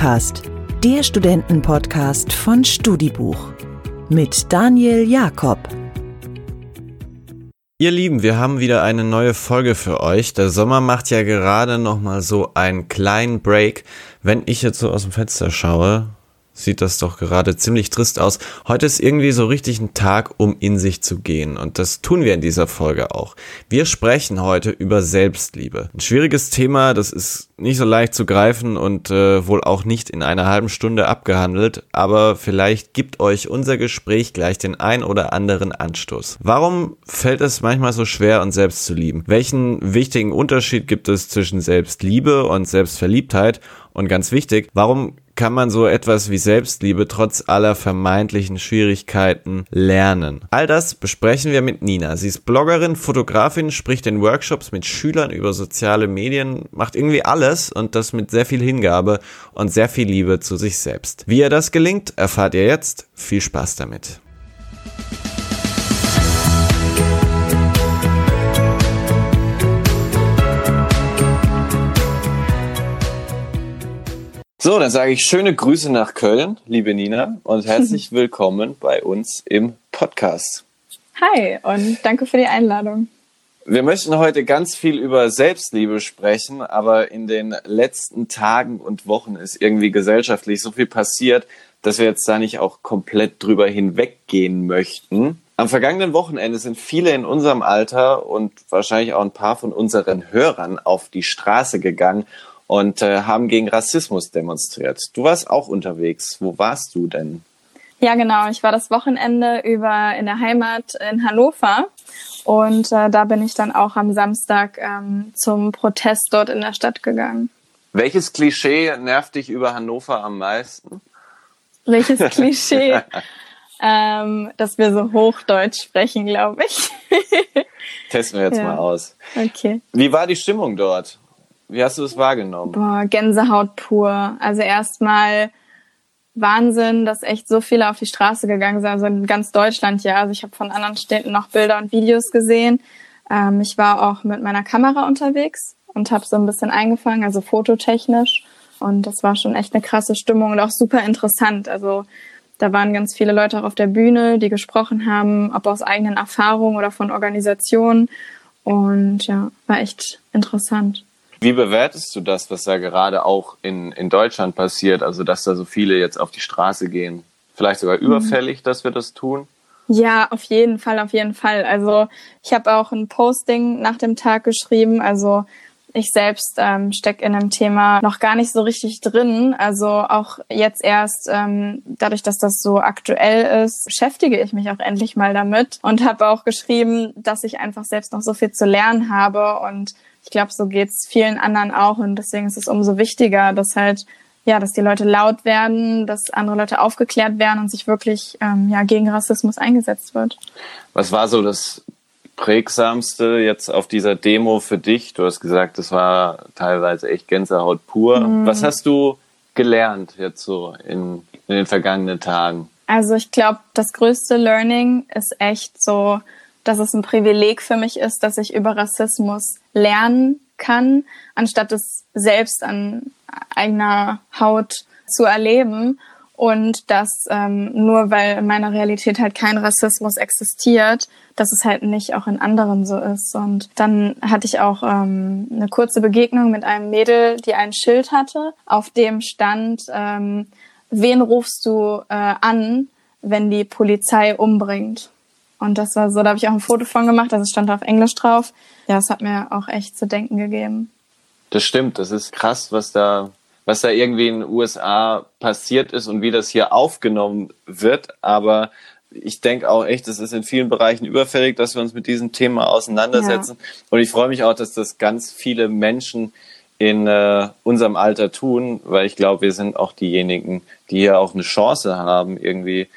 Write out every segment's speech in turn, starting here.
Studicast, der Studentenpodcast von Studibuch mit Daniel Jakob. Ihr Lieben, wir haben wieder eine neue Folge für euch. Der Sommer macht ja gerade noch mal so einen kleinen Break. Wenn ich jetzt so aus dem Fenster schaue, sieht das doch gerade ziemlich trist aus. Heute ist irgendwie so richtig ein Tag, um in sich zu gehen. Und das tun wir in dieser Folge auch. Wir sprechen heute über Selbstliebe. Ein schwieriges Thema, das ist nicht so leicht zu greifen und äh, wohl auch nicht in einer halben Stunde abgehandelt. Aber vielleicht gibt euch unser Gespräch gleich den ein oder anderen Anstoß. Warum fällt es manchmal so schwer, uns selbst zu lieben? Welchen wichtigen Unterschied gibt es zwischen Selbstliebe und Selbstverliebtheit? Und ganz wichtig, warum kann man so etwas wie Selbstliebe trotz aller vermeintlichen Schwierigkeiten lernen? All das besprechen wir mit Nina. Sie ist Bloggerin, Fotografin, spricht in Workshops mit Schülern über soziale Medien, macht irgendwie alles und das mit sehr viel Hingabe und sehr viel Liebe zu sich selbst. Wie ihr das gelingt, erfahrt ihr jetzt. Viel Spaß damit. So, dann sage ich schöne Grüße nach Köln, liebe Nina, und herzlich willkommen bei uns im Podcast. Hi und danke für die Einladung. Wir möchten heute ganz viel über Selbstliebe sprechen, aber in den letzten Tagen und Wochen ist irgendwie gesellschaftlich so viel passiert, dass wir jetzt da nicht auch komplett drüber hinweggehen möchten. Am vergangenen Wochenende sind viele in unserem Alter und wahrscheinlich auch ein paar von unseren Hörern auf die Straße gegangen und äh, haben gegen Rassismus demonstriert. Du warst auch unterwegs. Wo warst du denn? Ja, genau. Ich war das Wochenende über in der Heimat in Hannover und äh, da bin ich dann auch am Samstag ähm, zum Protest dort in der Stadt gegangen. Welches Klischee nervt dich über Hannover am meisten? Welches Klischee? ähm, dass wir so Hochdeutsch sprechen, glaube ich. Testen wir jetzt ja. mal aus. Okay. Wie war die Stimmung dort? Wie hast du es wahrgenommen? Boah, Gänsehaut pur. Also erstmal Wahnsinn, dass echt so viele auf die Straße gegangen sind, also in ganz Deutschland ja. Also ich habe von anderen Städten noch Bilder und Videos gesehen. Ähm, ich war auch mit meiner Kamera unterwegs und habe so ein bisschen eingefangen, also fototechnisch. Und das war schon echt eine krasse Stimmung und auch super interessant. Also da waren ganz viele Leute auch auf der Bühne, die gesprochen haben, ob aus eigenen Erfahrungen oder von Organisationen. Und ja, war echt interessant. Wie bewertest du das, was da gerade auch in, in Deutschland passiert? Also, dass da so viele jetzt auf die Straße gehen? Vielleicht sogar mhm. überfällig, dass wir das tun? Ja, auf jeden Fall, auf jeden Fall. Also ich habe auch ein Posting nach dem Tag geschrieben. Also ich selbst ähm, stecke in einem Thema noch gar nicht so richtig drin. Also auch jetzt erst, ähm, dadurch, dass das so aktuell ist, beschäftige ich mich auch endlich mal damit und habe auch geschrieben, dass ich einfach selbst noch so viel zu lernen habe und ich glaube, so geht's vielen anderen auch und deswegen ist es umso wichtiger, dass halt ja, dass die Leute laut werden, dass andere Leute aufgeklärt werden und sich wirklich ähm, ja gegen Rassismus eingesetzt wird. Was war so das prägsamste jetzt auf dieser Demo für dich? Du hast gesagt, das war teilweise echt Gänsehaut pur. Mhm. Was hast du gelernt jetzt so in, in den vergangenen Tagen? Also ich glaube, das größte Learning ist echt so dass es ein Privileg für mich ist, dass ich über Rassismus lernen kann, anstatt es selbst an eigener Haut zu erleben. Und dass ähm, nur weil in meiner Realität halt kein Rassismus existiert, dass es halt nicht auch in anderen so ist. Und dann hatte ich auch ähm, eine kurze Begegnung mit einem Mädel, die ein Schild hatte, auf dem stand, ähm, wen rufst du äh, an, wenn die Polizei umbringt? Und das war so, da habe ich auch ein Foto von gemacht, also stand auf Englisch drauf. Ja, es hat mir auch echt zu denken gegeben. Das stimmt, das ist krass, was da, was da irgendwie in den USA passiert ist und wie das hier aufgenommen wird. Aber ich denke auch echt, es ist in vielen Bereichen überfällig, dass wir uns mit diesem Thema auseinandersetzen. Ja. Und ich freue mich auch, dass das ganz viele Menschen in äh, unserem Alter tun, weil ich glaube, wir sind auch diejenigen, die hier auch eine Chance haben, irgendwie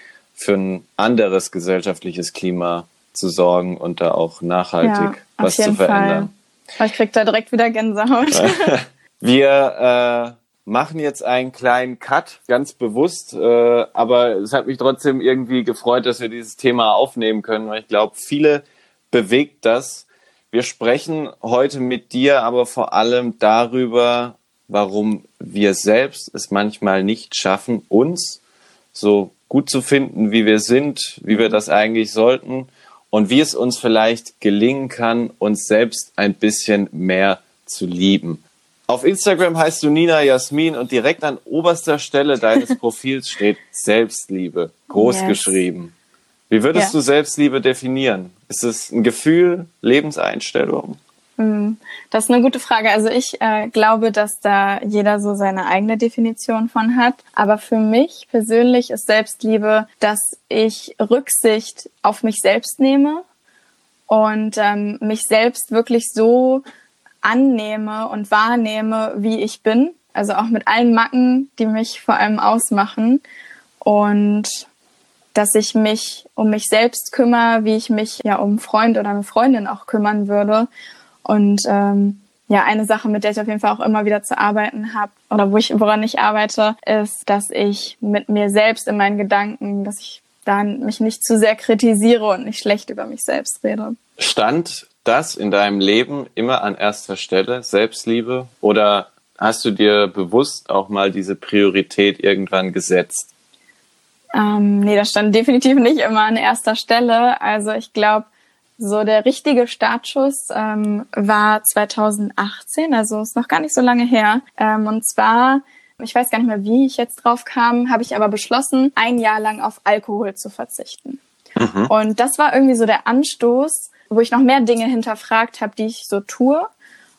für ein anderes gesellschaftliches Klima zu sorgen und da auch nachhaltig ja, was zu verändern. Fall. Ich krieg da direkt wieder Gänsehaut. Wir äh, machen jetzt einen kleinen Cut, ganz bewusst, äh, aber es hat mich trotzdem irgendwie gefreut, dass wir dieses Thema aufnehmen können, weil ich glaube, viele bewegt das. Wir sprechen heute mit dir aber vor allem darüber, warum wir selbst es manchmal nicht schaffen, uns so gut zu finden, wie wir sind, wie wir das eigentlich sollten und wie es uns vielleicht gelingen kann, uns selbst ein bisschen mehr zu lieben. Auf Instagram heißt du Nina Jasmin und direkt an oberster Stelle deines Profils steht Selbstliebe, groß yes. geschrieben. Wie würdest ja. du Selbstliebe definieren? Ist es ein Gefühl, Lebenseinstellung? Hm, das ist eine gute Frage. Also ich äh, glaube, dass da jeder so seine eigene Definition von hat. Aber für mich persönlich ist Selbstliebe, dass ich Rücksicht auf mich selbst nehme und ähm, mich selbst wirklich so annehme und wahrnehme, wie ich bin. Also auch mit allen Macken, die mich vor allem ausmachen. Und dass ich mich um mich selbst kümmere, wie ich mich ja um Freund oder eine Freundin auch kümmern würde und ähm, ja, eine Sache, mit der ich auf jeden Fall auch immer wieder zu arbeiten habe oder wo ich, woran ich arbeite, ist, dass ich mit mir selbst in meinen Gedanken, dass ich dann mich nicht zu sehr kritisiere und nicht schlecht über mich selbst rede. Stand das in deinem Leben immer an erster Stelle, Selbstliebe? Oder hast du dir bewusst auch mal diese Priorität irgendwann gesetzt? Ähm, nee, das stand definitiv nicht immer an erster Stelle. Also ich glaube, so, der richtige Startschuss ähm, war 2018, also ist noch gar nicht so lange her. Ähm, und zwar, ich weiß gar nicht mehr, wie ich jetzt drauf kam, habe ich aber beschlossen, ein Jahr lang auf Alkohol zu verzichten. Mhm. Und das war irgendwie so der Anstoß, wo ich noch mehr Dinge hinterfragt habe, die ich so tue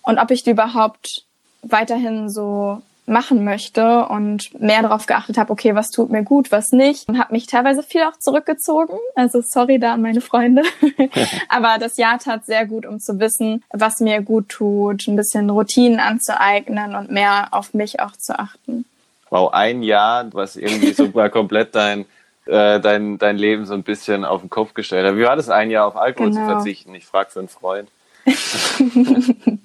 und ob ich die überhaupt weiterhin so machen möchte und mehr darauf geachtet habe, okay, was tut mir gut, was nicht. Und habe mich teilweise viel auch zurückgezogen. Also sorry da an meine Freunde. Aber das Jahr tat sehr gut, um zu wissen, was mir gut tut, ein bisschen Routinen anzueignen und mehr auf mich auch zu achten. Wow, ein Jahr, was irgendwie super komplett dein äh, dein, dein Leben so ein bisschen auf den Kopf gestellt hat. Wie war das, ein Jahr auf Alkohol genau. zu verzichten? Ich frage für einen Freund.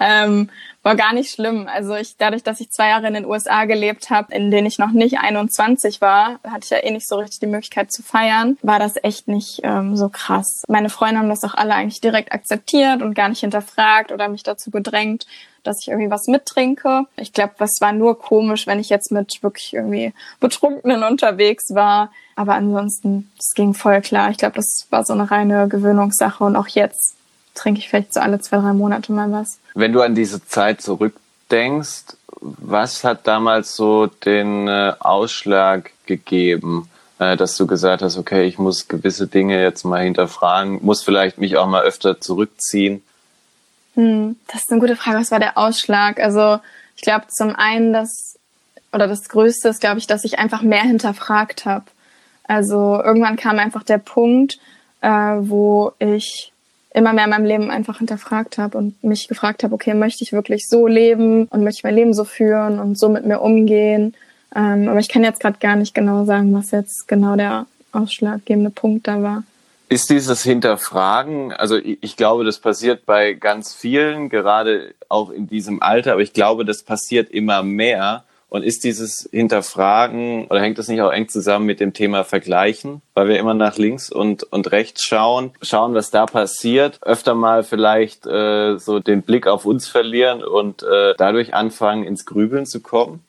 ähm, war gar nicht schlimm. Also ich, dadurch, dass ich zwei Jahre in den USA gelebt habe, in denen ich noch nicht 21 war, hatte ich ja eh nicht so richtig die Möglichkeit zu feiern, war das echt nicht ähm, so krass. Meine Freunde haben das auch alle eigentlich direkt akzeptiert und gar nicht hinterfragt oder mich dazu gedrängt, dass ich irgendwie was mittrinke. Ich glaube, was war nur komisch, wenn ich jetzt mit wirklich irgendwie Betrunkenen unterwegs war. Aber ansonsten, es ging voll klar. Ich glaube, das war so eine reine Gewöhnungssache und auch jetzt trinke ich vielleicht so alle zwei, drei Monate mal was. Wenn du an diese Zeit zurückdenkst, was hat damals so den äh, Ausschlag gegeben, äh, dass du gesagt hast, okay, ich muss gewisse Dinge jetzt mal hinterfragen, muss vielleicht mich auch mal öfter zurückziehen? Hm, das ist eine gute Frage. Was war der Ausschlag? Also ich glaube zum einen, dass oder das Größte ist, glaube ich, dass ich einfach mehr hinterfragt habe. Also irgendwann kam einfach der Punkt, äh, wo ich immer mehr in meinem Leben einfach hinterfragt habe und mich gefragt habe, okay, möchte ich wirklich so leben und möchte ich mein Leben so führen und so mit mir umgehen? Ähm, aber ich kann jetzt gerade gar nicht genau sagen, was jetzt genau der ausschlaggebende Punkt da war. Ist dieses Hinterfragen, also ich, ich glaube, das passiert bei ganz vielen, gerade auch in diesem Alter, aber ich glaube, das passiert immer mehr und ist dieses Hinterfragen oder hängt das nicht auch eng zusammen mit dem Thema Vergleichen? Weil wir immer nach links und, und rechts schauen, schauen, was da passiert, öfter mal vielleicht äh, so den Blick auf uns verlieren und äh, dadurch anfangen, ins Grübeln zu kommen?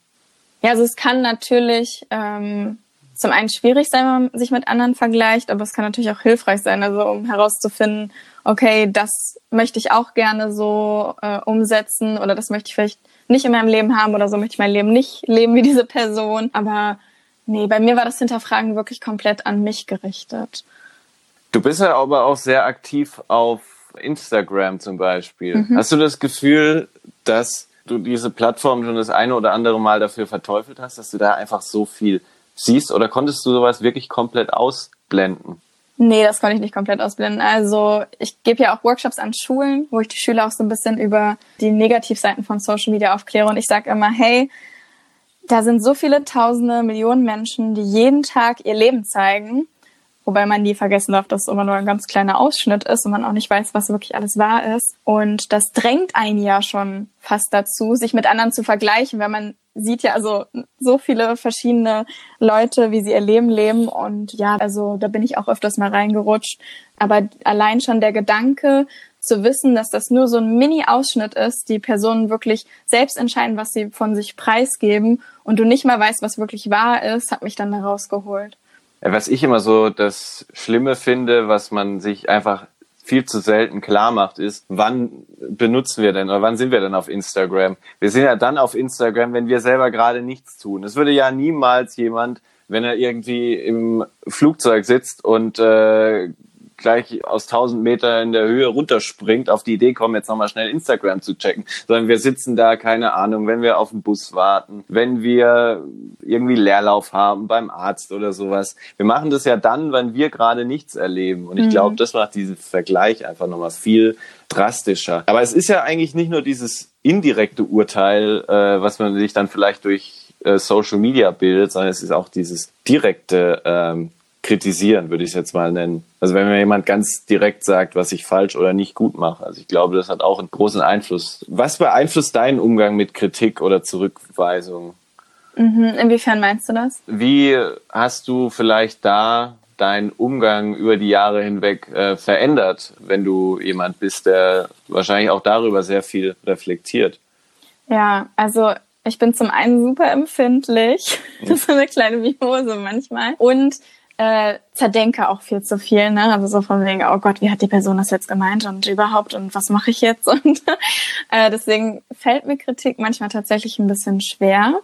Ja, also es kann natürlich ähm, zum einen schwierig sein, wenn man sich mit anderen vergleicht, aber es kann natürlich auch hilfreich sein, also um herauszufinden, okay, das möchte ich auch gerne so äh, umsetzen oder das möchte ich vielleicht nicht in meinem Leben haben oder so möchte ich mein Leben nicht leben wie diese Person. Aber nee, bei mir war das Hinterfragen wirklich komplett an mich gerichtet. Du bist ja aber auch sehr aktiv auf Instagram zum Beispiel. Mhm. Hast du das Gefühl, dass du diese Plattform schon das eine oder andere Mal dafür verteufelt hast, dass du da einfach so viel siehst oder konntest du sowas wirklich komplett ausblenden? Nee, das konnte ich nicht komplett ausblenden. Also ich gebe ja auch Workshops an Schulen, wo ich die Schüler auch so ein bisschen über die Negativseiten von Social Media aufkläre. Und ich sage immer, hey, da sind so viele Tausende, Millionen Menschen, die jeden Tag ihr Leben zeigen. Wobei man nie vergessen darf, dass es immer nur ein ganz kleiner Ausschnitt ist und man auch nicht weiß, was wirklich alles wahr ist. Und das drängt einen ja schon fast dazu, sich mit anderen zu vergleichen, wenn man sieht ja also so viele verschiedene Leute, wie sie ihr Leben leben. Und ja, also da bin ich auch öfters mal reingerutscht. Aber allein schon der Gedanke, zu wissen, dass das nur so ein Mini-Ausschnitt ist, die Personen wirklich selbst entscheiden, was sie von sich preisgeben und du nicht mal weißt, was wirklich wahr ist, hat mich dann da rausgeholt. Was ich immer so das Schlimme finde, was man sich einfach viel zu selten klar macht, ist, wann benutzen wir denn oder wann sind wir denn auf Instagram? Wir sind ja dann auf Instagram, wenn wir selber gerade nichts tun. Es würde ja niemals jemand, wenn er irgendwie im Flugzeug sitzt und äh, gleich aus 1000 Meter in der Höhe runterspringt, auf die Idee kommen, jetzt nochmal schnell Instagram zu checken, sondern wir sitzen da, keine Ahnung, wenn wir auf den Bus warten, wenn wir irgendwie Leerlauf haben beim Arzt oder sowas. Wir machen das ja dann, wenn wir gerade nichts erleben. Und ich mhm. glaube, das macht diesen Vergleich einfach nochmal viel drastischer. Aber es ist ja eigentlich nicht nur dieses indirekte Urteil, äh, was man sich dann vielleicht durch äh, Social Media bildet, sondern es ist auch dieses direkte ähm, kritisieren, würde ich es jetzt mal nennen. Also wenn mir jemand ganz direkt sagt, was ich falsch oder nicht gut mache. Also ich glaube, das hat auch einen großen Einfluss. Was beeinflusst deinen Umgang mit Kritik oder Zurückweisung? Mhm. Inwiefern meinst du das? Wie hast du vielleicht da deinen Umgang über die Jahre hinweg äh, verändert, wenn du jemand bist, der wahrscheinlich auch darüber sehr viel reflektiert? Ja, also ich bin zum einen super empfindlich. Das ist eine kleine Mimose manchmal. Und äh, zerdenke auch viel zu viel, ne? Also so von wegen, oh Gott, wie hat die Person das jetzt gemeint und überhaupt und was mache ich jetzt? Und äh, deswegen fällt mir Kritik manchmal tatsächlich ein bisschen schwer.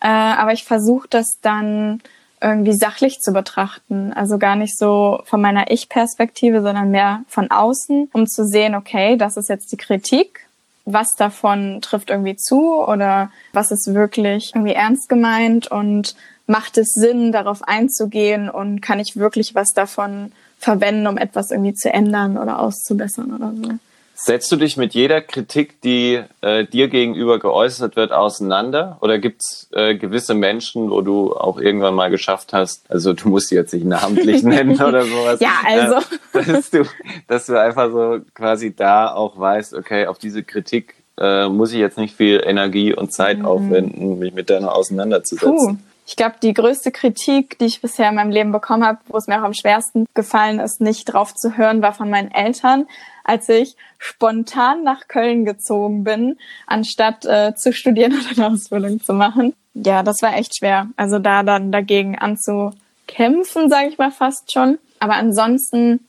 Äh, aber ich versuche das dann irgendwie sachlich zu betrachten. Also gar nicht so von meiner Ich-Perspektive, sondern mehr von außen, um zu sehen, okay, das ist jetzt die Kritik. Was davon trifft irgendwie zu oder was ist wirklich irgendwie ernst gemeint und macht es Sinn, darauf einzugehen und kann ich wirklich was davon verwenden, um etwas irgendwie zu ändern oder auszubessern oder so. Setzt du dich mit jeder Kritik, die äh, dir gegenüber geäußert wird, auseinander? Oder gibt es äh, gewisse Menschen, wo du auch irgendwann mal geschafft hast, also du musst sie jetzt nicht namentlich nennen oder sowas. Ja, also. Äh, dass, du, dass du einfach so quasi da auch weißt, okay, auf diese Kritik äh, muss ich jetzt nicht viel Energie und Zeit mhm. aufwenden, mich mit der auseinanderzusetzen. Puh. Ich glaube, die größte Kritik, die ich bisher in meinem Leben bekommen habe, wo es mir auch am schwersten gefallen ist, nicht drauf zu hören, war von meinen Eltern, als ich spontan nach Köln gezogen bin, anstatt äh, zu studieren oder eine Ausbildung zu machen. Ja, das war echt schwer. Also da dann dagegen anzukämpfen, sage ich mal fast schon. Aber ansonsten,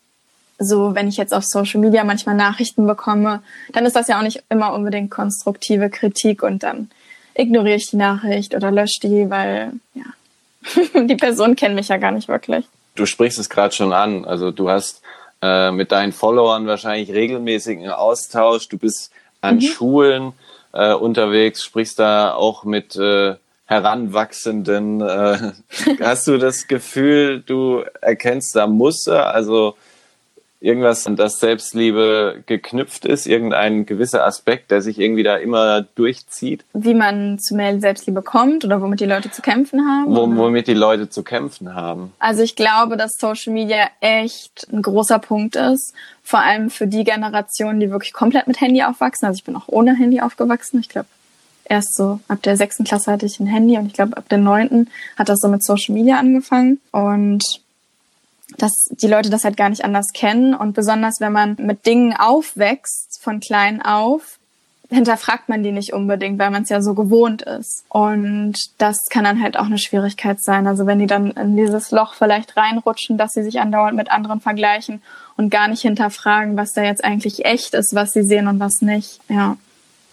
so wenn ich jetzt auf Social Media manchmal Nachrichten bekomme, dann ist das ja auch nicht immer unbedingt konstruktive Kritik und dann ignoriere ich die Nachricht oder lösche die, weil ja, die Person kennt mich ja gar nicht wirklich. Du sprichst es gerade schon an. Also du hast äh, mit deinen Followern wahrscheinlich regelmäßigen Austausch. Du bist an mhm. Schulen äh, unterwegs, sprichst da auch mit äh, Heranwachsenden. Äh, hast du das Gefühl, du erkennst da Muster? Also irgendwas, an das Selbstliebe geknüpft ist, irgendein gewisser Aspekt, der sich irgendwie da immer durchzieht? Wie man zu mehr Selbstliebe kommt oder womit die Leute zu kämpfen haben? Wo, womit die Leute zu kämpfen haben. Also ich glaube, dass Social Media echt ein großer Punkt ist. Vor allem für die Generation, die wirklich komplett mit Handy aufwachsen. Also ich bin auch ohne Handy aufgewachsen. Ich glaube, erst so ab der sechsten Klasse hatte ich ein Handy und ich glaube, ab der neunten hat das so mit Social Media angefangen. Und dass die Leute das halt gar nicht anders kennen. Und besonders wenn man mit Dingen aufwächst, von klein auf, hinterfragt man die nicht unbedingt, weil man es ja so gewohnt ist. Und das kann dann halt auch eine Schwierigkeit sein. Also wenn die dann in dieses Loch vielleicht reinrutschen, dass sie sich andauernd mit anderen vergleichen und gar nicht hinterfragen, was da jetzt eigentlich echt ist, was sie sehen und was nicht. Ja,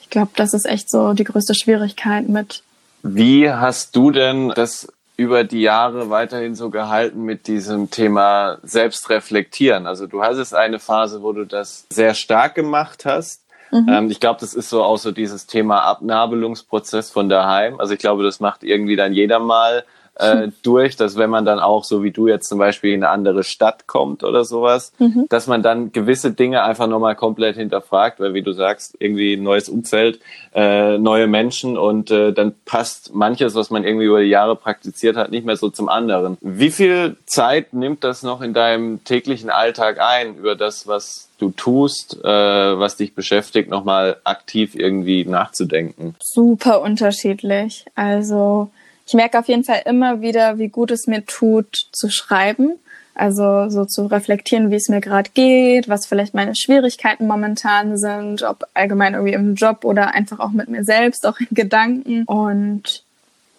ich glaube, das ist echt so die größte Schwierigkeit mit. Wie hast du denn das über die Jahre weiterhin so gehalten mit diesem Thema Selbstreflektieren? Also du hast es eine Phase, wo du das sehr stark gemacht hast. Mhm. Ähm, ich glaube, das ist so auch so dieses Thema Abnabelungsprozess von daheim. Also ich glaube, das macht irgendwie dann jeder mal äh, durch, dass wenn man dann auch, so wie du jetzt zum Beispiel in eine andere Stadt kommt oder sowas, mhm. dass man dann gewisse Dinge einfach nochmal komplett hinterfragt, weil wie du sagst, irgendwie ein neues Umfeld, äh, neue Menschen und äh, dann passt manches, was man irgendwie über die Jahre praktiziert hat, nicht mehr so zum anderen. Wie viel Zeit nimmt das noch in deinem täglichen Alltag ein, über das, was du tust, äh, was dich beschäftigt, nochmal aktiv irgendwie nachzudenken? Super unterschiedlich. Also ich merke auf jeden Fall immer wieder, wie gut es mir tut, zu schreiben. Also so zu reflektieren, wie es mir gerade geht, was vielleicht meine Schwierigkeiten momentan sind, ob allgemein irgendwie im Job oder einfach auch mit mir selbst, auch in Gedanken. Und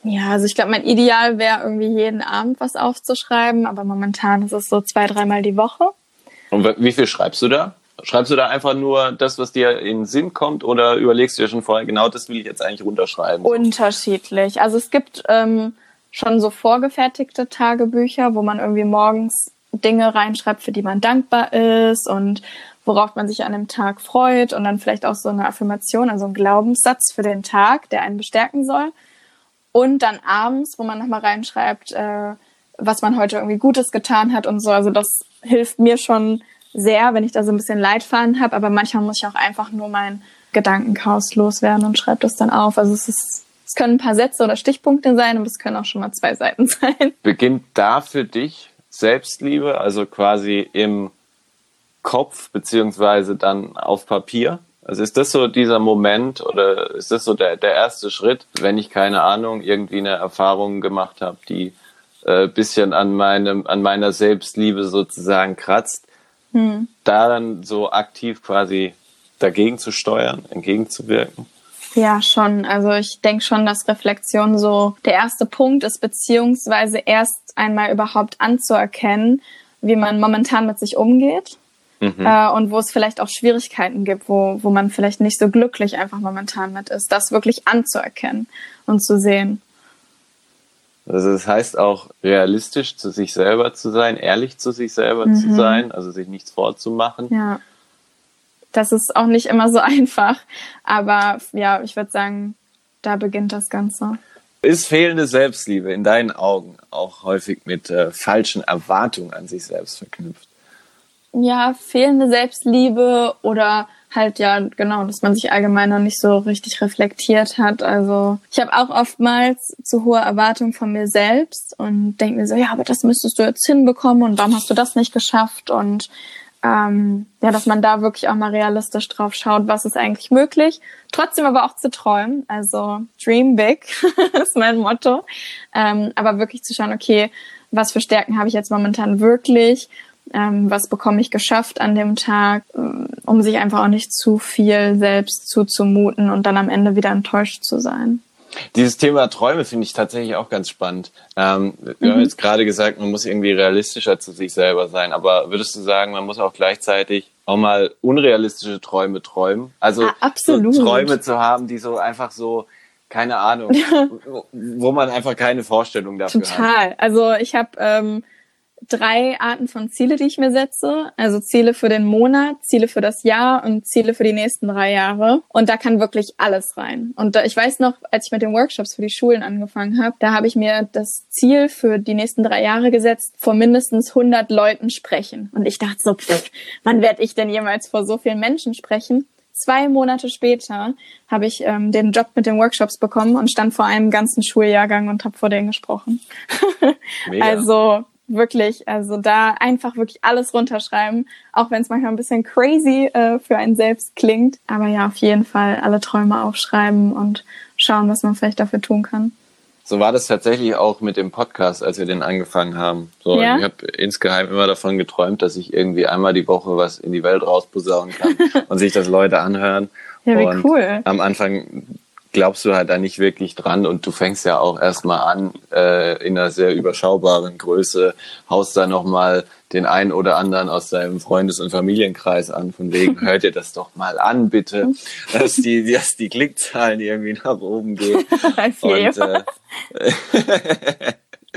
ja, also ich glaube, mein Ideal wäre irgendwie jeden Abend was aufzuschreiben, aber momentan ist es so zwei, dreimal die Woche. Und wie viel schreibst du da? Schreibst du da einfach nur das, was dir in den Sinn kommt oder überlegst du dir schon vorher, genau das will ich jetzt eigentlich runterschreiben? Unterschiedlich. Also es gibt ähm, schon so vorgefertigte Tagebücher, wo man irgendwie morgens Dinge reinschreibt, für die man dankbar ist und worauf man sich an dem Tag freut und dann vielleicht auch so eine Affirmation, also ein Glaubenssatz für den Tag, der einen bestärken soll. Und dann abends, wo man nochmal reinschreibt, äh, was man heute irgendwie Gutes getan hat und so. Also das hilft mir schon sehr, wenn ich da so ein bisschen Leitfaden habe. Aber manchmal muss ich auch einfach nur mein Gedankenchaos loswerden und schreibe das dann auf. Also es ist es können ein paar Sätze oder Stichpunkte sein, aber es können auch schon mal zwei Seiten sein. Beginnt da für dich Selbstliebe, also quasi im Kopf beziehungsweise dann auf Papier? Also ist das so dieser Moment oder ist das so der, der erste Schritt, wenn ich keine Ahnung, irgendwie eine Erfahrung gemacht habe, die äh, bisschen an meinem, an meiner Selbstliebe sozusagen kratzt, hm. da dann so aktiv quasi dagegen zu steuern, entgegenzuwirken? Ja, schon. Also ich denke schon, dass Reflexion so der erste Punkt ist, beziehungsweise erst einmal überhaupt anzuerkennen, wie man momentan mit sich umgeht. Mhm. Äh, und wo es vielleicht auch Schwierigkeiten gibt, wo, wo man vielleicht nicht so glücklich einfach momentan mit ist, das wirklich anzuerkennen und zu sehen. Also das heißt auch realistisch zu sich selber zu sein, ehrlich zu sich selber mhm. zu sein, also sich nichts vorzumachen. Ja das ist auch nicht immer so einfach. Aber ja, ich würde sagen, da beginnt das Ganze. Ist fehlende Selbstliebe in deinen Augen auch häufig mit äh, falschen Erwartungen an sich selbst verknüpft? Ja, fehlende Selbstliebe oder halt ja genau, dass man sich allgemein noch nicht so richtig reflektiert hat. Also ich habe auch oftmals zu hohe Erwartungen von mir selbst und denke mir so, ja, aber das müsstest du jetzt hinbekommen und warum hast du das nicht geschafft? Und ähm, ja, dass man da wirklich auch mal realistisch drauf schaut, was ist eigentlich möglich. Trotzdem aber auch zu träumen. Also Dream Big ist mein Motto. Ähm, aber wirklich zu schauen, okay, was für Stärken habe ich jetzt momentan wirklich? Ähm, was bekomme ich geschafft an dem Tag, ähm, um sich einfach auch nicht zu viel selbst zuzumuten und dann am Ende wieder enttäuscht zu sein. Dieses Thema Träume finde ich tatsächlich auch ganz spannend. Ähm, wir mhm. haben jetzt gerade gesagt, man muss irgendwie realistischer zu sich selber sein, aber würdest du sagen, man muss auch gleichzeitig auch mal unrealistische Träume träumen? Also ah, so Träume zu haben, die so einfach so keine Ahnung, wo man einfach keine Vorstellung dafür Total. hat. Total. Also ich habe ähm, drei Arten von Ziele, die ich mir setze. Also Ziele für den Monat, Ziele für das Jahr und Ziele für die nächsten drei Jahre. Und da kann wirklich alles rein. Und ich weiß noch, als ich mit den Workshops für die Schulen angefangen habe, da habe ich mir das Ziel für die nächsten drei Jahre gesetzt, vor mindestens 100 Leuten sprechen. Und ich dachte so, pff, wann werde ich denn jemals vor so vielen Menschen sprechen? Zwei Monate später habe ich ähm, den Job mit den Workshops bekommen und stand vor einem ganzen Schuljahrgang und habe vor denen gesprochen. also wirklich, also da einfach wirklich alles runterschreiben, auch wenn es manchmal ein bisschen crazy äh, für einen selbst klingt. Aber ja, auf jeden Fall alle Träume aufschreiben und schauen, was man vielleicht dafür tun kann. So war das tatsächlich auch mit dem Podcast, als wir den angefangen haben. So, ja? ich habe insgeheim immer davon geträumt, dass ich irgendwie einmal die Woche was in die Welt rausposaunen kann und sich das Leute anhören. Ja, wie und cool. Am Anfang glaubst du halt da nicht wirklich dran und du fängst ja auch erstmal an äh, in einer sehr überschaubaren Größe, haust da nochmal den einen oder anderen aus deinem Freundes- und Familienkreis an, von wegen, hört ihr das doch mal an, bitte, dass die, dass die Klickzahlen irgendwie nach oben gehen. und, äh,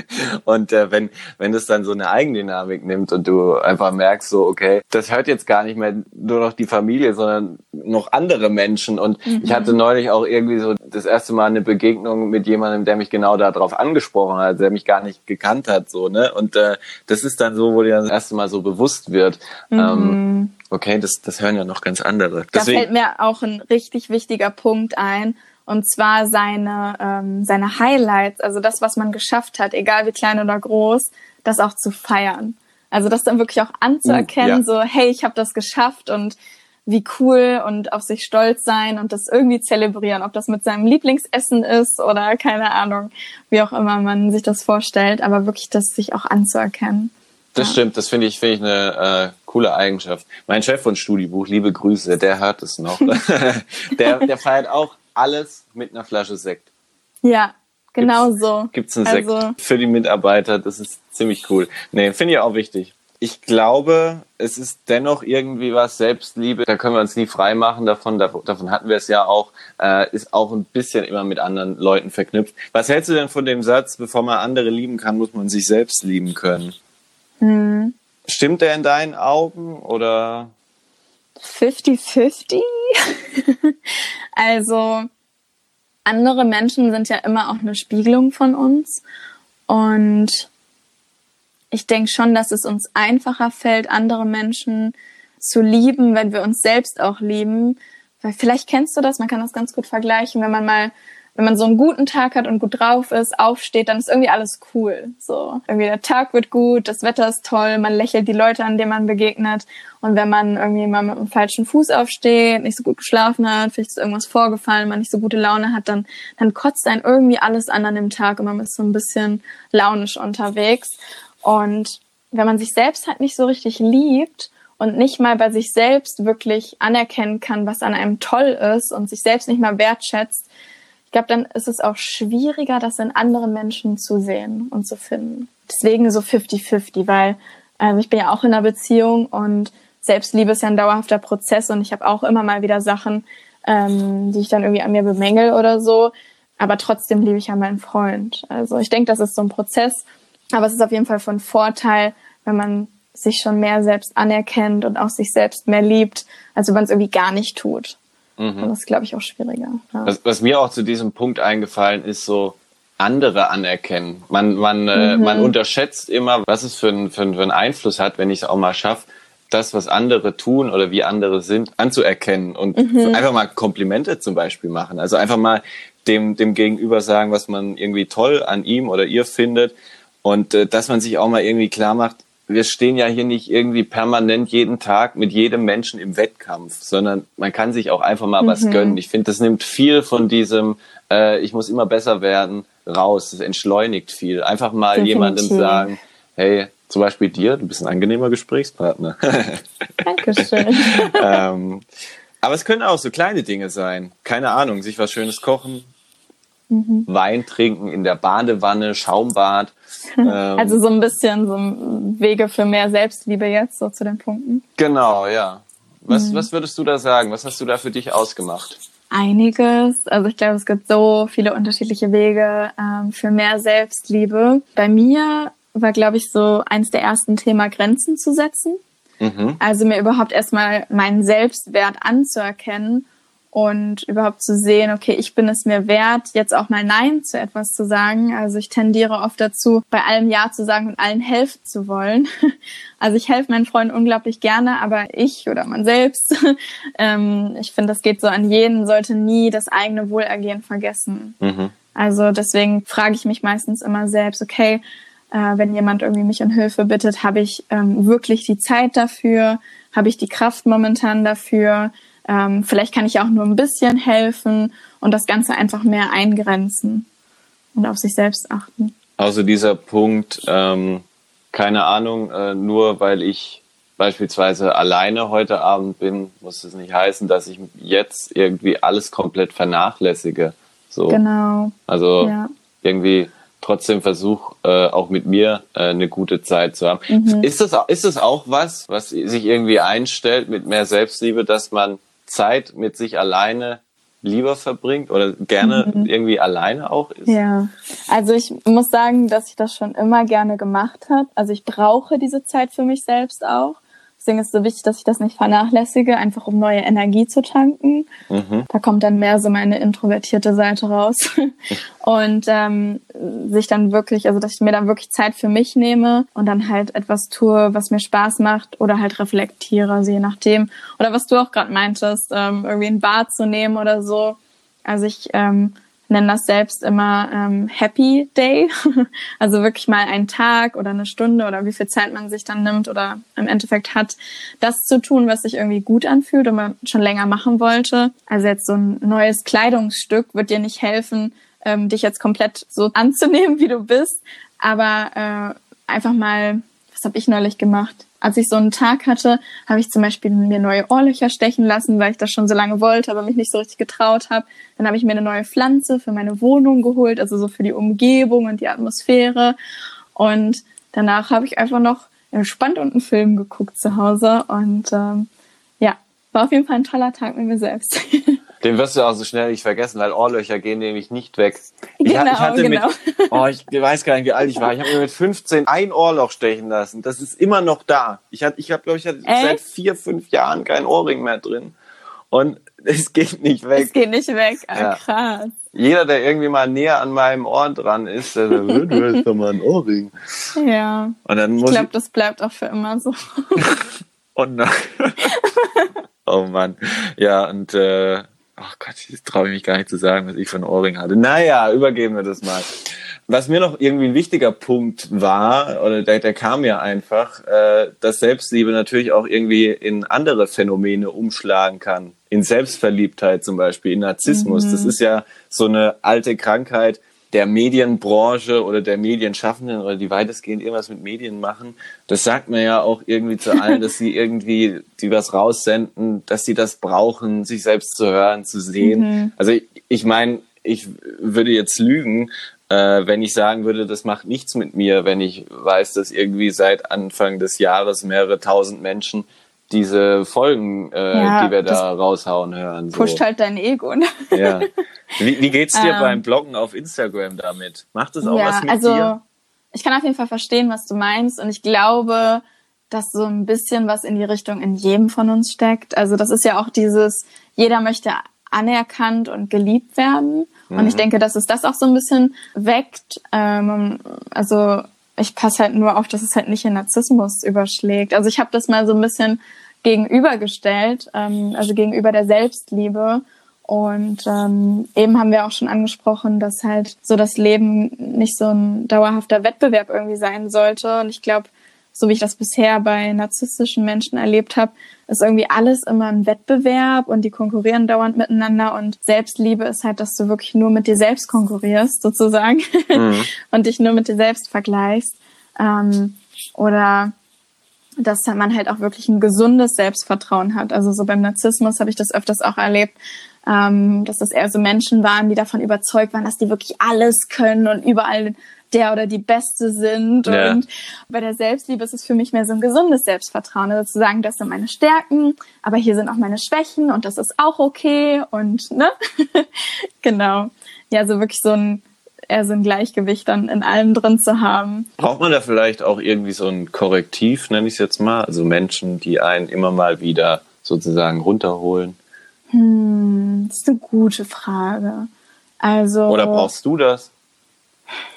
Und äh, wenn, wenn es dann so eine Eigendynamik nimmt und du einfach merkst, so, okay, das hört jetzt gar nicht mehr nur noch die Familie, sondern noch andere Menschen. Und mhm. ich hatte neulich auch irgendwie so das erste Mal eine Begegnung mit jemandem, der mich genau darauf angesprochen hat, der mich gar nicht gekannt hat, so, ne? Und äh, das ist dann so, wo dir das erste Mal so bewusst wird. Mhm. Ähm, okay, das, das hören ja noch ganz andere. Deswegen, da fällt mir auch ein richtig wichtiger Punkt ein und zwar seine, ähm, seine Highlights, also das, was man geschafft hat, egal wie klein oder groß, das auch zu feiern. Also das dann wirklich auch anzuerkennen, mm, ja. so, hey, ich habe das geschafft und wie cool und auf sich stolz sein und das irgendwie zelebrieren, ob das mit seinem Lieblingsessen ist oder keine Ahnung, wie auch immer man sich das vorstellt, aber wirklich das sich auch anzuerkennen. Das ja. stimmt, das finde ich, finde ich eine äh, coole Eigenschaft. Mein Chef von Studiebuch, liebe Grüße, der hört es noch. der, der feiert auch alles mit einer Flasche Sekt. Ja, genau gibt's, so. Gibt's einen Sekt also, für die Mitarbeiter, das ist ziemlich cool. Nee, finde ich auch wichtig. Ich glaube, es ist dennoch irgendwie was Selbstliebe. Da können wir uns nie frei machen davon. Davon hatten wir es ja auch. Äh, ist auch ein bisschen immer mit anderen Leuten verknüpft. Was hältst du denn von dem Satz, bevor man andere lieben kann, muss man sich selbst lieben können? Hm. Stimmt der in deinen Augen oder? 50-50. also andere Menschen sind ja immer auch eine Spiegelung von uns. Und ich denke schon, dass es uns einfacher fällt, andere Menschen zu lieben, wenn wir uns selbst auch lieben. Weil vielleicht kennst du das, man kann das ganz gut vergleichen, wenn man mal wenn man so einen guten Tag hat und gut drauf ist, aufsteht, dann ist irgendwie alles cool. So, irgendwie der Tag wird gut, das Wetter ist toll, man lächelt die Leute an, denen man begegnet. Und wenn man irgendwie mal mit dem falschen Fuß aufsteht, nicht so gut geschlafen hat, vielleicht ist irgendwas vorgefallen, man nicht so gute Laune hat, dann, dann kotzt einen irgendwie alles an an dem Tag und man ist so ein bisschen launisch unterwegs. Und wenn man sich selbst halt nicht so richtig liebt und nicht mal bei sich selbst wirklich anerkennen kann, was an einem toll ist und sich selbst nicht mal wertschätzt, glaube, dann ist es auch schwieriger, das in anderen Menschen zu sehen und zu finden. Deswegen so 50-50, weil ähm, ich bin ja auch in einer Beziehung und Selbstliebe ist ja ein dauerhafter Prozess und ich habe auch immer mal wieder Sachen, ähm, die ich dann irgendwie an mir bemängel oder so. Aber trotzdem liebe ich ja meinen Freund. Also ich denke, das ist so ein Prozess aber es ist auf jeden Fall von Vorteil, wenn man sich schon mehr selbst anerkennt und auch sich selbst mehr liebt, als wenn man es irgendwie gar nicht tut. Mhm. Und das ist, glaube ich, auch schwieriger. Ja. Was, was, mir auch zu diesem Punkt eingefallen ist, so andere anerkennen. Man, man, äh, mhm. äh, man unterschätzt immer, was es für, ein, für, ein, für einen Einfluss hat, wenn ich es auch mal schaffe, das, was andere tun oder wie andere sind, anzuerkennen und mhm. einfach mal Komplimente zum Beispiel machen. Also einfach mal dem, dem Gegenüber sagen, was man irgendwie toll an ihm oder ihr findet und äh, dass man sich auch mal irgendwie klar macht, wir stehen ja hier nicht irgendwie permanent jeden Tag mit jedem Menschen im Wettkampf, sondern man kann sich auch einfach mal mhm. was gönnen. Ich finde, das nimmt viel von diesem, äh, ich muss immer besser werden, raus. Das entschleunigt viel. Einfach mal Definitiv. jemandem sagen, hey, zum Beispiel dir, du bist ein angenehmer Gesprächspartner. Dankeschön. ähm, aber es können auch so kleine Dinge sein. Keine Ahnung, sich was Schönes kochen, mhm. Wein trinken in der Badewanne, Schaumbad. Ähm, also so ein bisschen so Wege für mehr Selbstliebe jetzt, so zu den Punkten. Genau, ja. Was, mhm. was würdest du da sagen? Was hast du da für dich ausgemacht? Einiges. Also ich glaube, es gibt so viele unterschiedliche Wege ähm, für mehr Selbstliebe. Bei mir war, glaube ich, so eins der ersten Thema Grenzen zu setzen. Mhm. Also mir überhaupt erstmal meinen Selbstwert anzuerkennen und überhaupt zu sehen, okay, ich bin es mir wert, jetzt auch mal Nein zu etwas zu sagen. Also ich tendiere oft dazu, bei allem Ja zu sagen und allen helfen zu wollen. Also ich helfe meinen Freunden unglaublich gerne, aber ich oder man selbst, ähm, ich finde, das geht so an jeden, sollte nie das eigene Wohlergehen vergessen. Mhm. Also deswegen frage ich mich meistens immer selbst, okay, äh, wenn jemand irgendwie mich um Hilfe bittet, habe ich ähm, wirklich die Zeit dafür? Habe ich die Kraft momentan dafür? Ähm, vielleicht kann ich auch nur ein bisschen helfen und das Ganze einfach mehr eingrenzen und auf sich selbst achten. Also dieser Punkt, ähm, keine Ahnung, äh, nur weil ich beispielsweise alleine heute Abend bin, muss es nicht heißen, dass ich jetzt irgendwie alles komplett vernachlässige. So. Genau. Also ja. irgendwie trotzdem versuche, äh, auch mit mir äh, eine gute Zeit zu haben. Mhm. Ist, das, ist das auch was, was sich irgendwie einstellt mit mehr Selbstliebe, dass man Zeit mit sich alleine lieber verbringt oder gerne mhm. irgendwie alleine auch ist? Ja, also ich muss sagen, dass ich das schon immer gerne gemacht habe. Also ich brauche diese Zeit für mich selbst auch. Deswegen ist es so wichtig, dass ich das nicht vernachlässige, einfach um neue Energie zu tanken. Mhm. Da kommt dann mehr so meine introvertierte Seite raus. und ähm, sich dann wirklich, also dass ich mir dann wirklich Zeit für mich nehme und dann halt etwas tue, was mir Spaß macht oder halt reflektiere, also je nachdem. Oder was du auch gerade meintest, ähm, irgendwie ein Bad zu nehmen oder so. Also ich ähm, nenne das selbst immer ähm, Happy Day. also wirklich mal einen Tag oder eine Stunde oder wie viel Zeit man sich dann nimmt oder im Endeffekt hat, das zu tun, was sich irgendwie gut anfühlt und man schon länger machen wollte. Also jetzt so ein neues Kleidungsstück wird dir nicht helfen, ähm, dich jetzt komplett so anzunehmen, wie du bist, aber äh, einfach mal habe ich neulich gemacht. Als ich so einen Tag hatte, habe ich zum Beispiel mir neue Ohrlöcher stechen lassen, weil ich das schon so lange wollte, aber mich nicht so richtig getraut habe. Dann habe ich mir eine neue Pflanze für meine Wohnung geholt, also so für die Umgebung und die Atmosphäre. Und danach habe ich einfach noch entspannt und einen Film geguckt zu Hause. Und ähm, ja, war auf jeden Fall ein toller Tag mit mir selbst. Den wirst du auch so schnell nicht vergessen, weil Ohrlöcher gehen nämlich nicht weg. Ich, genau, ich hatte genau. mit, oh, ich weiß gar nicht, wie alt ich war. Ich habe mir mit 15 ein Ohrloch stechen lassen. Das ist immer noch da. Ich hatte, ich habe, glaube ich, hatte seit vier, fünf Jahren kein Ohrring mehr drin. Und es geht nicht weg. Es geht nicht weg. Ah, ja. krass. Jeder, der irgendwie mal näher an meinem Ohr dran ist, der sagt, du hast doch mal ein Ohrring. Ja. Und dann muss ich glaube, das bleibt auch für immer so. oh nein. oh Mann. Ja, und äh, ach Gott, das traue ich mich gar nicht zu sagen, was ich für ein Ohrring hatte. Naja, übergeben wir das mal. Was mir noch irgendwie ein wichtiger Punkt war, oder der, der kam ja einfach, äh, dass Selbstliebe natürlich auch irgendwie in andere Phänomene umschlagen kann. In Selbstverliebtheit zum Beispiel, in Narzissmus. Mhm. Das ist ja so eine alte Krankheit, der Medienbranche oder der Medienschaffenden oder die weitestgehend irgendwas mit Medien machen, das sagt man ja auch irgendwie zu allen, dass sie irgendwie, die was raussenden, dass sie das brauchen, sich selbst zu hören, zu sehen. Mhm. Also ich, ich meine, ich würde jetzt lügen, äh, wenn ich sagen würde, das macht nichts mit mir, wenn ich weiß, dass irgendwie seit Anfang des Jahres mehrere tausend Menschen diese Folgen, äh, ja, die wir da raushauen, hören. So. Pusht halt dein Ego. Ne? Ja. Wie, wie geht's dir ähm, beim Bloggen auf Instagram damit? Macht es auch ja, was mit also, dir? Ich kann auf jeden Fall verstehen, was du meinst und ich glaube, dass so ein bisschen was in die Richtung in jedem von uns steckt. Also das ist ja auch dieses, jeder möchte anerkannt und geliebt werden. Mhm. Und ich mhm. denke, dass es das auch so ein bisschen weckt. Ähm, also ich passe halt nur auf, dass es halt nicht in Narzissmus überschlägt. Also ich habe das mal so ein bisschen gegenübergestellt, ähm, also gegenüber der Selbstliebe. Und ähm, eben haben wir auch schon angesprochen, dass halt so das Leben nicht so ein dauerhafter Wettbewerb irgendwie sein sollte. Und ich glaube, so wie ich das bisher bei narzisstischen Menschen erlebt habe, ist irgendwie alles immer ein Wettbewerb und die konkurrieren dauernd miteinander und Selbstliebe ist halt, dass du wirklich nur mit dir selbst konkurrierst, sozusagen, mhm. und dich nur mit dir selbst vergleichst. Ähm, oder dass man halt auch wirklich ein gesundes Selbstvertrauen hat. Also so beim Narzissmus habe ich das öfters auch erlebt, ähm, dass das eher so Menschen waren, die davon überzeugt waren, dass die wirklich alles können und überall der oder die Beste sind. Ja. Und bei der Selbstliebe ist es für mich mehr so ein gesundes Selbstvertrauen. Also zu sagen, das sind meine Stärken, aber hier sind auch meine Schwächen und das ist auch okay. Und ne? genau. Ja, so wirklich so ein eher so ein Gleichgewicht dann in allem drin zu haben. Braucht man da vielleicht auch irgendwie so ein Korrektiv, nenne ich es jetzt mal? Also Menschen, die einen immer mal wieder sozusagen runterholen? Hm, das ist eine gute Frage. Also. Oder brauchst du das?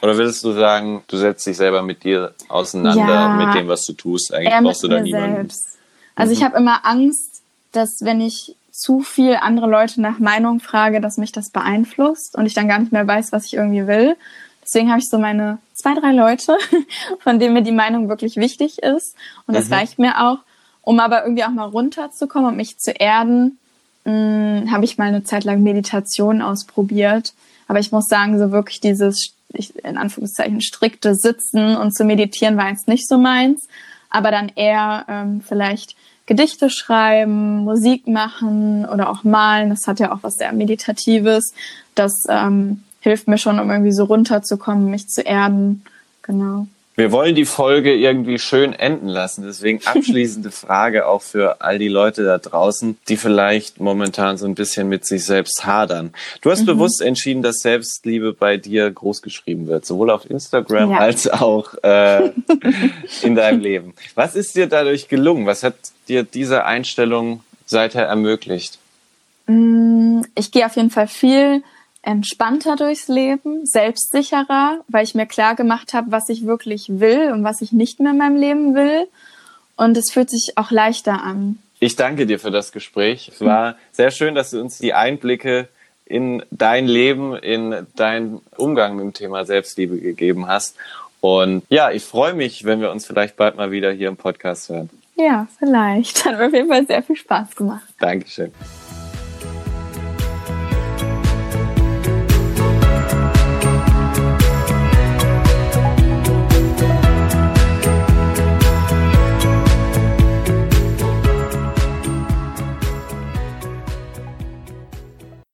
Oder würdest du sagen, du setzt dich selber mit dir auseinander, ja, mit dem, was du tust? Eigentlich brauchst du da niemanden. Selbst. Also mhm. ich habe immer Angst, dass wenn ich zu viel andere Leute nach Meinung frage, dass mich das beeinflusst und ich dann gar nicht mehr weiß, was ich irgendwie will. Deswegen habe ich so meine zwei, drei Leute, von denen mir die Meinung wirklich wichtig ist. Und das mhm. reicht mir auch. Um aber irgendwie auch mal runterzukommen und mich zu erden, hm, habe ich mal eine Zeit lang Meditation ausprobiert. Aber ich muss sagen, so wirklich dieses ich, in Anführungszeichen strikte Sitzen und zu meditieren war jetzt nicht so meins, aber dann eher ähm, vielleicht Gedichte schreiben, Musik machen oder auch malen. Das hat ja auch was sehr Meditatives. Das ähm, hilft mir schon, um irgendwie so runterzukommen, mich zu erden. Genau. Wir wollen die Folge irgendwie schön enden lassen. Deswegen abschließende Frage auch für all die Leute da draußen, die vielleicht momentan so ein bisschen mit sich selbst hadern. Du hast mhm. bewusst entschieden, dass Selbstliebe bei dir groß geschrieben wird, sowohl auf Instagram ja. als auch äh, in deinem Leben. Was ist dir dadurch gelungen? Was hat dir diese Einstellung seither ermöglicht? Mm, ich gehe auf jeden Fall viel entspannter durchs Leben, selbstsicherer, weil ich mir klar gemacht habe, was ich wirklich will und was ich nicht mehr in meinem Leben will. Und es fühlt sich auch leichter an. Ich danke dir für das Gespräch. Es war sehr schön, dass du uns die Einblicke in dein Leben, in deinen Umgang mit dem Thema Selbstliebe gegeben hast. Und ja, ich freue mich, wenn wir uns vielleicht bald mal wieder hier im Podcast hören. Ja, vielleicht. Hat mir auf jeden Fall sehr viel Spaß gemacht. Dankeschön.